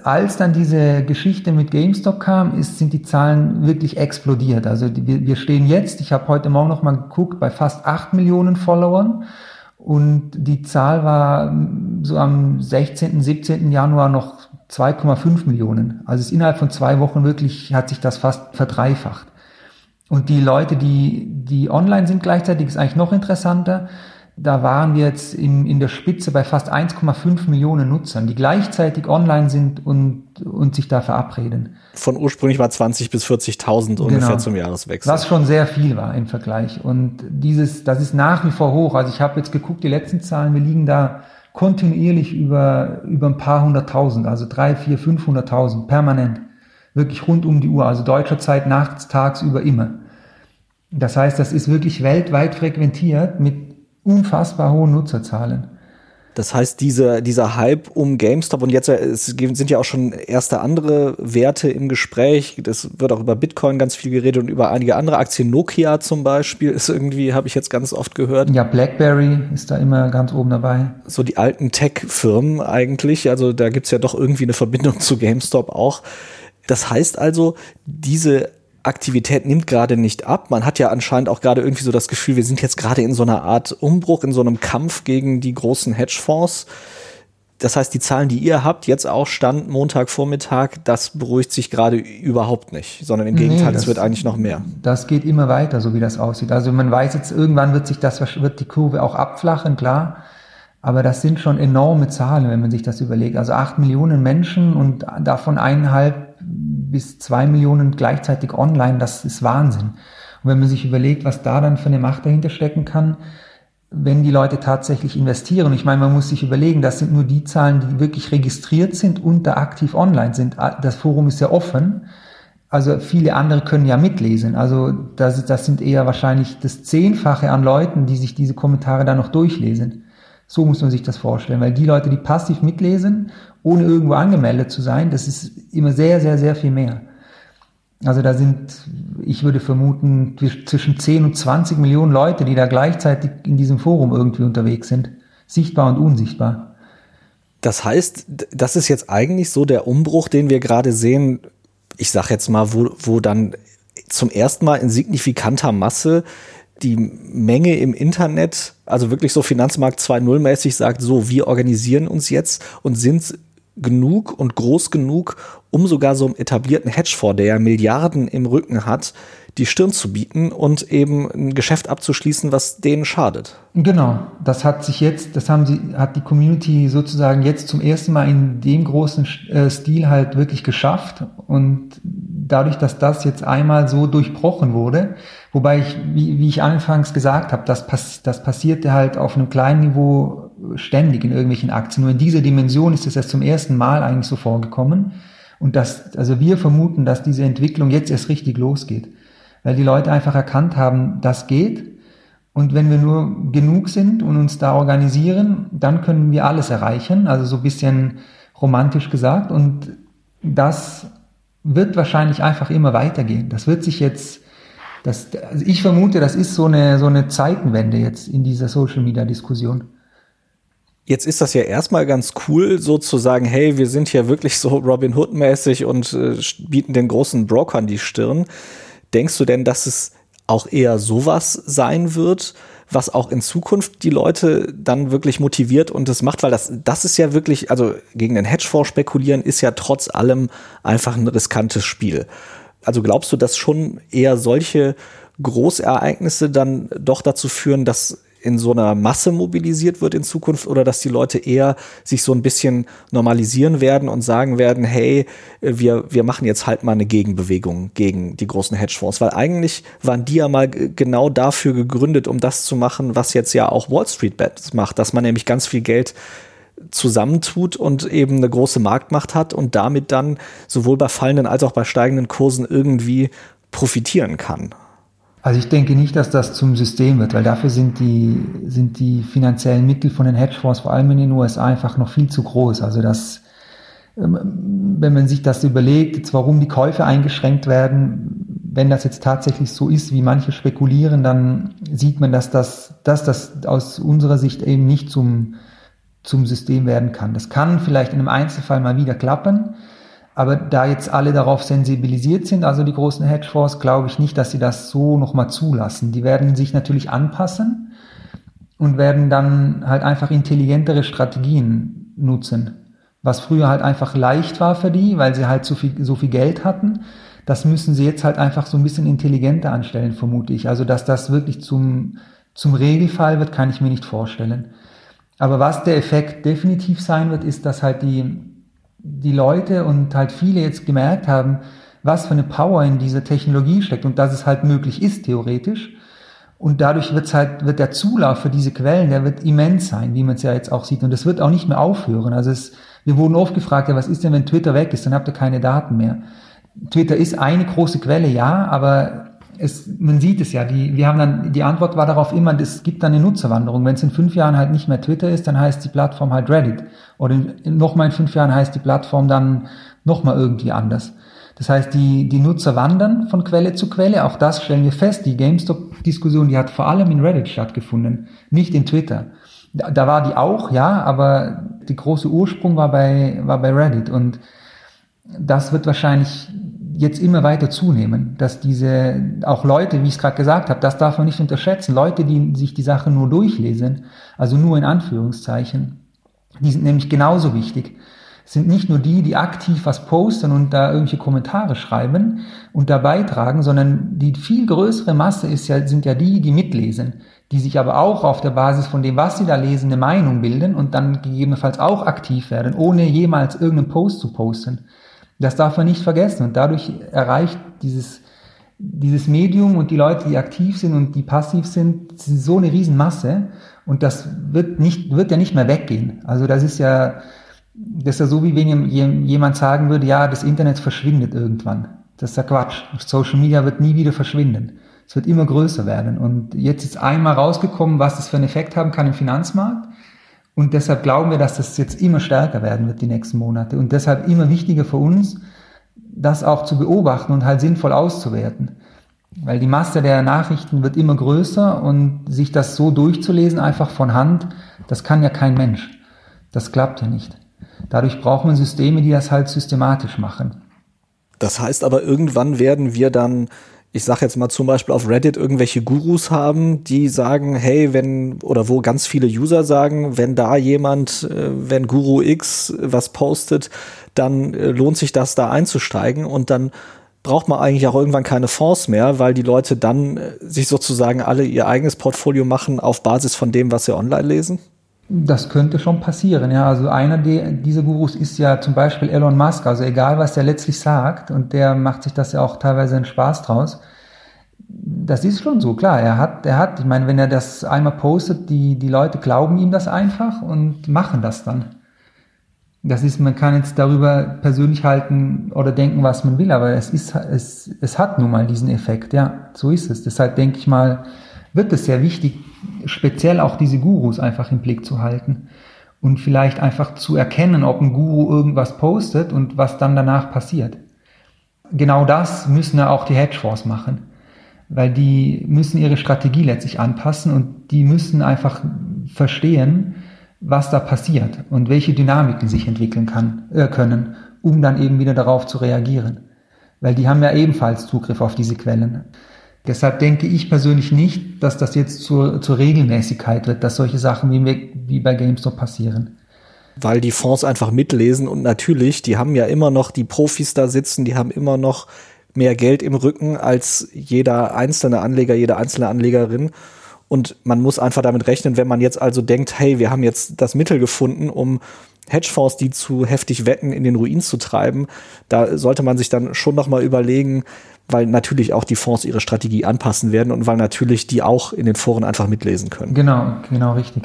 [SPEAKER 2] Als dann diese Geschichte mit GameStop kam, ist, sind die Zahlen wirklich explodiert. Also die, wir stehen jetzt, ich habe heute Morgen noch mal geguckt, bei fast acht Millionen Followern und die Zahl war mm, so am 16., 17. Januar noch 2,5 Millionen. Also es innerhalb von zwei Wochen wirklich, hat sich das fast verdreifacht. Und die Leute, die, die online sind gleichzeitig, ist eigentlich noch interessanter. Da waren wir jetzt in, in der Spitze bei fast 1,5 Millionen Nutzern, die gleichzeitig online sind und, und sich da verabreden.
[SPEAKER 1] Von ursprünglich war 20 bis 40.000 ungefähr genau. zum Jahreswechsel.
[SPEAKER 2] Was schon sehr viel war im Vergleich. Und dieses, das ist nach wie vor hoch. Also ich habe jetzt geguckt, die letzten Zahlen, wir liegen da kontinuierlich über, über ein paar hunderttausend, also drei, vier, fünfhunderttausend permanent wirklich rund um die Uhr, also deutscher Zeit nachts, tagsüber immer. Das heißt, das ist wirklich weltweit frequentiert mit unfassbar hohen Nutzerzahlen.
[SPEAKER 1] Das heißt, diese, dieser Hype um GameStop und jetzt es sind ja auch schon erste andere Werte im Gespräch. Das wird auch über Bitcoin ganz viel geredet und über einige andere Aktien. Nokia zum Beispiel ist irgendwie, habe ich jetzt ganz oft gehört.
[SPEAKER 2] Ja, BlackBerry ist da immer ganz oben dabei.
[SPEAKER 1] So die alten Tech-Firmen eigentlich. Also da gibt's ja doch irgendwie eine Verbindung zu GameStop auch. Das heißt also, diese Aktivität nimmt gerade nicht ab. Man hat ja anscheinend auch gerade irgendwie so das Gefühl, wir sind jetzt gerade in so einer Art Umbruch, in so einem Kampf gegen die großen Hedgefonds. Das heißt, die Zahlen, die ihr habt, jetzt auch Stand Montagvormittag, das beruhigt sich gerade überhaupt nicht, sondern im Gegenteil, nee, es wird eigentlich noch mehr.
[SPEAKER 2] Das geht immer weiter, so wie das aussieht. Also man weiß jetzt, irgendwann wird sich das, wird die Kurve auch abflachen, klar. Aber das sind schon enorme Zahlen, wenn man sich das überlegt. Also acht Millionen Menschen und davon eineinhalb bis zwei Millionen gleichzeitig online, das ist Wahnsinn. Und wenn man sich überlegt, was da dann für eine Macht dahinter stecken kann, wenn die Leute tatsächlich investieren. Ich meine, man muss sich überlegen, das sind nur die Zahlen, die wirklich registriert sind und da aktiv online sind. Das Forum ist ja offen. Also viele andere können ja mitlesen. Also das, das sind eher wahrscheinlich das Zehnfache an Leuten, die sich diese Kommentare dann noch durchlesen. So muss man sich das vorstellen, weil die Leute, die passiv mitlesen, ohne irgendwo angemeldet zu sein, das ist immer sehr, sehr, sehr viel mehr. Also da sind, ich würde vermuten, zwischen 10 und 20 Millionen Leute, die da gleichzeitig in diesem Forum irgendwie unterwegs sind. Sichtbar und unsichtbar.
[SPEAKER 1] Das heißt, das ist jetzt eigentlich so der Umbruch, den wir gerade sehen. Ich sage jetzt mal, wo, wo dann zum ersten Mal in signifikanter Masse die Menge im Internet, also wirklich so Finanzmarkt 2.0 mäßig sagt, so, wir organisieren uns jetzt und sind genug und groß genug, um sogar so einem etablierten Hedgefonds, der ja Milliarden im Rücken hat, die Stirn zu bieten und eben ein Geschäft abzuschließen, was denen schadet.
[SPEAKER 2] Genau, das hat sich jetzt, das haben sie, hat die Community sozusagen jetzt zum ersten Mal in dem großen äh, Stil halt wirklich geschafft und dadurch, dass das jetzt einmal so durchbrochen wurde, wobei ich, wie, wie ich anfangs gesagt habe, das, pass, das passierte halt auf einem kleinen Niveau ständig in irgendwelchen Aktien. Nur in dieser Dimension ist es erst zum ersten Mal eigentlich so vorgekommen. Und das, also wir vermuten, dass diese Entwicklung jetzt erst richtig losgeht weil die Leute einfach erkannt haben, das geht. Und wenn wir nur genug sind und uns da organisieren, dann können wir alles erreichen. Also so ein bisschen romantisch gesagt. Und das wird wahrscheinlich einfach immer weitergehen. Das wird sich jetzt, das, also ich vermute, das ist so eine, so eine Zeitenwende jetzt in dieser Social Media Diskussion.
[SPEAKER 1] Jetzt ist das ja erstmal ganz cool, so zu sagen, hey, wir sind hier wirklich so Robin Hood mäßig und äh, bieten den großen Brokern die Stirn. Denkst du denn, dass es auch eher sowas sein wird, was auch in Zukunft die Leute dann wirklich motiviert und es macht, weil das, das ist ja wirklich, also gegen den Hedgefonds spekulieren ist ja trotz allem einfach ein riskantes Spiel. Also glaubst du, dass schon eher solche Großereignisse dann doch dazu führen, dass in so einer Masse mobilisiert wird in Zukunft oder dass die Leute eher sich so ein bisschen normalisieren werden und sagen werden, hey, wir, wir machen jetzt halt mal eine Gegenbewegung gegen die großen Hedgefonds, weil eigentlich waren die ja mal genau dafür gegründet, um das zu machen, was jetzt ja auch Wall Street Bets macht, dass man nämlich ganz viel Geld zusammentut und eben eine große Marktmacht hat und damit dann sowohl bei fallenden als auch bei steigenden Kursen irgendwie profitieren kann.
[SPEAKER 2] Also ich denke nicht, dass das zum System wird, weil dafür sind die, sind die finanziellen Mittel von den Hedgefonds, vor allem in den USA, einfach noch viel zu groß. Also das, ähm, wenn man sich das überlegt, jetzt warum die Käufe eingeschränkt werden, wenn das jetzt tatsächlich so ist, wie manche spekulieren, dann sieht man, dass das, dass das aus unserer Sicht eben nicht zum, zum System werden kann. Das kann vielleicht in einem Einzelfall mal wieder klappen, aber da jetzt alle darauf sensibilisiert sind, also die großen Hedgefonds, glaube ich nicht, dass sie das so nochmal zulassen. Die werden sich natürlich anpassen und werden dann halt einfach intelligentere Strategien nutzen. Was früher halt einfach leicht war für die, weil sie halt so viel, so viel Geld hatten. Das müssen sie jetzt halt einfach so ein bisschen intelligenter anstellen, vermute ich. Also, dass das wirklich zum, zum Regelfall wird, kann ich mir nicht vorstellen. Aber was der Effekt definitiv sein wird, ist, dass halt die, die Leute und halt viele jetzt gemerkt haben, was für eine Power in dieser Technologie steckt und dass es halt möglich ist, theoretisch. Und dadurch wird's halt, wird der Zulauf für diese Quellen, der wird immens sein, wie man es ja jetzt auch sieht. Und es wird auch nicht mehr aufhören. Also es, wir wurden oft gefragt, ja, was ist denn, wenn Twitter weg ist? Dann habt ihr keine Daten mehr. Twitter ist eine große Quelle, ja, aber es, man sieht es ja, die, wir haben dann, die Antwort war darauf immer, es gibt dann eine Nutzerwanderung. Wenn es in fünf Jahren halt nicht mehr Twitter ist, dann heißt die Plattform halt Reddit. Oder nochmal in fünf Jahren heißt die Plattform dann nochmal irgendwie anders. Das heißt, die, die Nutzer wandern von Quelle zu Quelle. Auch das stellen wir fest. Die GameStop-Diskussion, die hat vor allem in Reddit stattgefunden, nicht in Twitter. Da, da war die auch, ja, aber die große Ursprung war bei, war bei Reddit. Und das wird wahrscheinlich jetzt immer weiter zunehmen, dass diese, auch Leute, wie ich es gerade gesagt habe, das darf man nicht unterschätzen, Leute, die sich die Sache nur durchlesen, also nur in Anführungszeichen, die sind nämlich genauso wichtig. sind nicht nur die, die aktiv was posten und da irgendwelche Kommentare schreiben und da beitragen, sondern die viel größere Masse ist ja, sind ja die, die mitlesen, die sich aber auch auf der Basis von dem, was sie da lesen, eine Meinung bilden und dann gegebenenfalls auch aktiv werden, ohne jemals irgendeinen Post zu posten. Das darf man nicht vergessen und dadurch erreicht dieses dieses Medium und die Leute, die aktiv sind und die passiv sind, sind so eine Riesenmasse und das wird nicht, wird ja nicht mehr weggehen. Also das ist ja, das ist ja so, wie wenn jemand sagen würde, ja, das Internet verschwindet irgendwann. Das ist ja Quatsch. Social Media wird nie wieder verschwinden. Es wird immer größer werden. Und jetzt ist einmal rausgekommen, was das für einen Effekt haben kann im Finanzmarkt. Und deshalb glauben wir, dass das jetzt immer stärker werden wird die nächsten Monate. Und deshalb immer wichtiger für uns, das auch zu beobachten und halt sinnvoll auszuwerten. Weil die Masse der Nachrichten wird immer größer und sich das so durchzulesen, einfach von Hand, das kann ja kein Mensch. Das klappt ja nicht. Dadurch braucht man Systeme, die das halt systematisch machen.
[SPEAKER 1] Das heißt aber, irgendwann werden wir dann, ich sage jetzt mal zum Beispiel auf Reddit, irgendwelche Gurus haben, die sagen, hey, wenn, oder wo ganz viele User sagen, wenn da jemand, äh, wenn Guru X was postet, dann äh, lohnt sich das da einzusteigen und dann braucht man eigentlich auch irgendwann keine Fonds mehr, weil die Leute dann äh, sich sozusagen alle ihr eigenes Portfolio machen auf Basis von dem, was sie online lesen?
[SPEAKER 2] Das könnte schon passieren, ja. Also einer dieser Gurus ist ja zum Beispiel Elon Musk. Also egal, was der letztlich sagt, und der macht sich das ja auch teilweise einen Spaß draus. Das ist schon so, klar. Er hat, er hat, ich meine, wenn er das einmal postet, die, die Leute glauben ihm das einfach und machen das dann. Das ist, man kann jetzt darüber persönlich halten oder denken, was man will, aber es ist, es, es hat nun mal diesen Effekt, ja, so ist es. Deshalb denke ich mal, wird es sehr wichtig, speziell auch diese Gurus einfach im Blick zu halten und vielleicht einfach zu erkennen, ob ein Guru irgendwas postet und was dann danach passiert. Genau das müssen ja auch die Hedgefonds machen, weil die müssen ihre Strategie letztlich anpassen und die müssen einfach verstehen, was da passiert und welche Dynamiken sich entwickeln kann, äh, können, um dann eben wieder darauf zu reagieren. Weil die haben ja ebenfalls Zugriff auf diese Quellen. Deshalb denke ich persönlich nicht, dass das jetzt zur, zur Regelmäßigkeit wird, dass solche Sachen wie, wie bei GameStop passieren.
[SPEAKER 1] Weil die Fonds einfach mitlesen und natürlich, die haben ja immer noch die Profis da sitzen, die haben immer noch mehr Geld im Rücken als jeder einzelne Anleger, jede einzelne Anlegerin. Und man muss einfach damit rechnen, wenn man jetzt also denkt, hey, wir haben jetzt das Mittel gefunden, um Hedgefonds, die zu heftig wetten, in den Ruin zu treiben, da sollte man sich dann schon noch mal überlegen, weil natürlich auch die Fonds ihre Strategie anpassen werden und weil natürlich die auch in den Foren einfach mitlesen können.
[SPEAKER 2] Genau, genau richtig.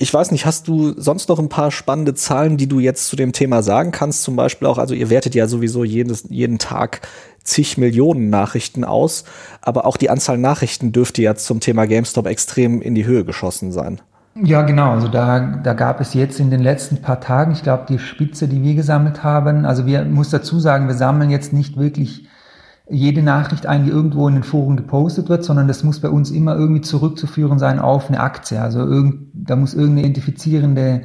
[SPEAKER 1] Ich weiß nicht, hast du sonst noch ein paar spannende Zahlen, die du jetzt zu dem Thema sagen kannst? Zum Beispiel auch, also ihr wertet ja sowieso jedes, jeden Tag zig Millionen Nachrichten aus, aber auch die Anzahl Nachrichten dürfte ja zum Thema GameStop extrem in die Höhe geschossen sein.
[SPEAKER 2] Ja, genau. Also da, da gab es jetzt in den letzten paar Tagen, ich glaube, die Spitze, die wir gesammelt haben. Also wir muss dazu sagen, wir sammeln jetzt nicht wirklich jede Nachricht die irgendwo in den Foren gepostet wird, sondern das muss bei uns immer irgendwie zurückzuführen sein auf eine Aktie. Also irgend, da muss irgendeine identifizierende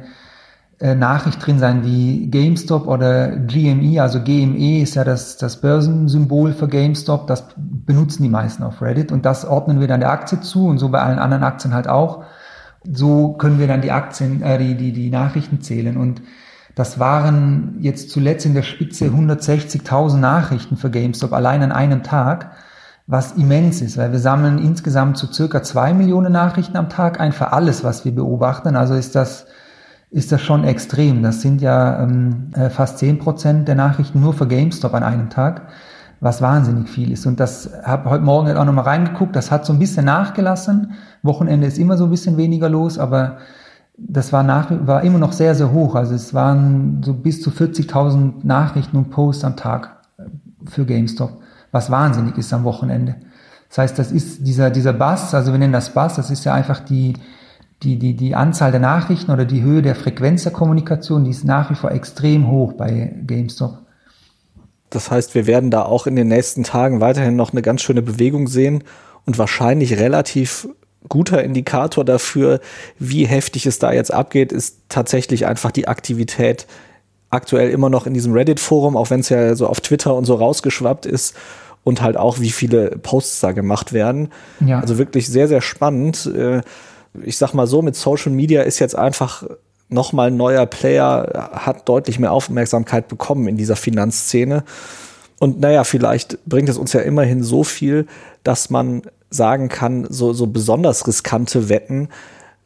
[SPEAKER 2] äh, Nachricht drin sein wie GameStop oder GME, also GME ist ja das, das Börsensymbol für GameStop, das benutzen die meisten auf Reddit und das ordnen wir dann der Aktie zu und so bei allen anderen Aktien halt auch. So können wir dann die Aktien, äh, die, die, die Nachrichten zählen und das waren jetzt zuletzt in der Spitze 160.000 Nachrichten für GameStop allein an einem Tag, was immens ist, weil wir sammeln insgesamt so circa zwei Millionen Nachrichten am Tag ein für alles, was wir beobachten. Also ist das ist das schon extrem. Das sind ja ähm, äh, fast zehn Prozent der Nachrichten nur für GameStop an einem Tag, was wahnsinnig viel ist. Und das habe heute Morgen halt auch nochmal reingeguckt, das hat so ein bisschen nachgelassen. Wochenende ist immer so ein bisschen weniger los, aber das war, nach, war immer noch sehr, sehr hoch. Also es waren so bis zu 40.000 Nachrichten und Posts am Tag äh, für GameStop, was wahnsinnig ist am Wochenende. Das heißt, das ist dieser, dieser Bass, also wir nennen das Bass, das ist ja einfach die, die, die, die Anzahl der Nachrichten oder die Höhe der Frequenz der Kommunikation, die ist nach wie vor extrem hoch bei GameStop.
[SPEAKER 1] Das heißt, wir werden da auch in den nächsten Tagen weiterhin noch eine ganz schöne Bewegung sehen und wahrscheinlich relativ guter Indikator dafür, wie heftig es da jetzt abgeht, ist tatsächlich einfach die Aktivität aktuell immer noch in diesem Reddit-Forum, auch wenn es ja so auf Twitter und so rausgeschwappt ist und halt auch, wie viele Posts da gemacht werden. Ja. Also wirklich sehr, sehr spannend. Äh, ich sag mal so, mit Social Media ist jetzt einfach nochmal ein neuer Player, hat deutlich mehr Aufmerksamkeit bekommen in dieser Finanzszene. Und naja, vielleicht bringt es uns ja immerhin so viel, dass man sagen kann, so, so besonders riskante Wetten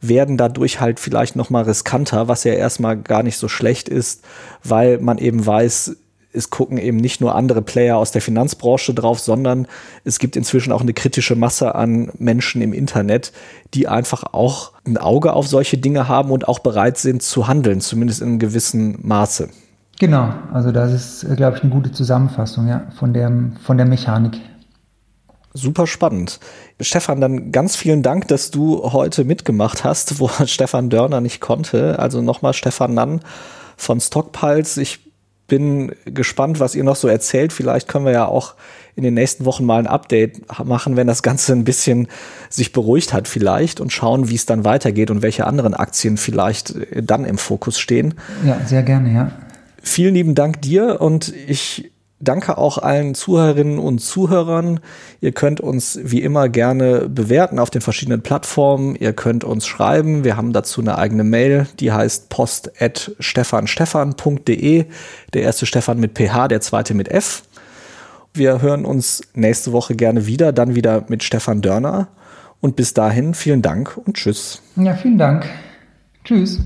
[SPEAKER 1] werden dadurch halt vielleicht noch mal riskanter, was ja erstmal gar nicht so schlecht ist, weil man eben weiß, es gucken eben nicht nur andere Player aus der Finanzbranche drauf, sondern es gibt inzwischen auch eine kritische Masse an Menschen im Internet, die einfach auch ein Auge auf solche Dinge haben und auch bereit sind zu handeln, zumindest in einem gewissen Maße.
[SPEAKER 2] Genau, also das ist, glaube ich, eine gute Zusammenfassung ja, von, der, von der Mechanik.
[SPEAKER 1] Super spannend. Stefan, dann ganz vielen Dank, dass du heute mitgemacht hast, wo Stefan Dörner nicht konnte. Also nochmal Stefan Nann von Stockpiles. Ich bin gespannt, was ihr noch so erzählt. Vielleicht können wir ja auch in den nächsten Wochen mal ein Update machen, wenn das Ganze ein bisschen sich beruhigt hat vielleicht und schauen, wie es dann weitergeht und welche anderen Aktien vielleicht dann im Fokus stehen.
[SPEAKER 2] Ja, sehr gerne, ja.
[SPEAKER 1] Vielen lieben Dank dir und ich Danke auch allen Zuhörerinnen und Zuhörern. Ihr könnt uns wie immer gerne bewerten auf den verschiedenen Plattformen. Ihr könnt uns schreiben. Wir haben dazu eine eigene Mail, die heißt post.stefanstefan.de. Der erste Stefan mit PH, der zweite mit F. Wir hören uns nächste Woche gerne wieder, dann wieder mit Stefan Dörner. Und bis dahin vielen Dank und tschüss.
[SPEAKER 2] Ja, vielen Dank. Tschüss.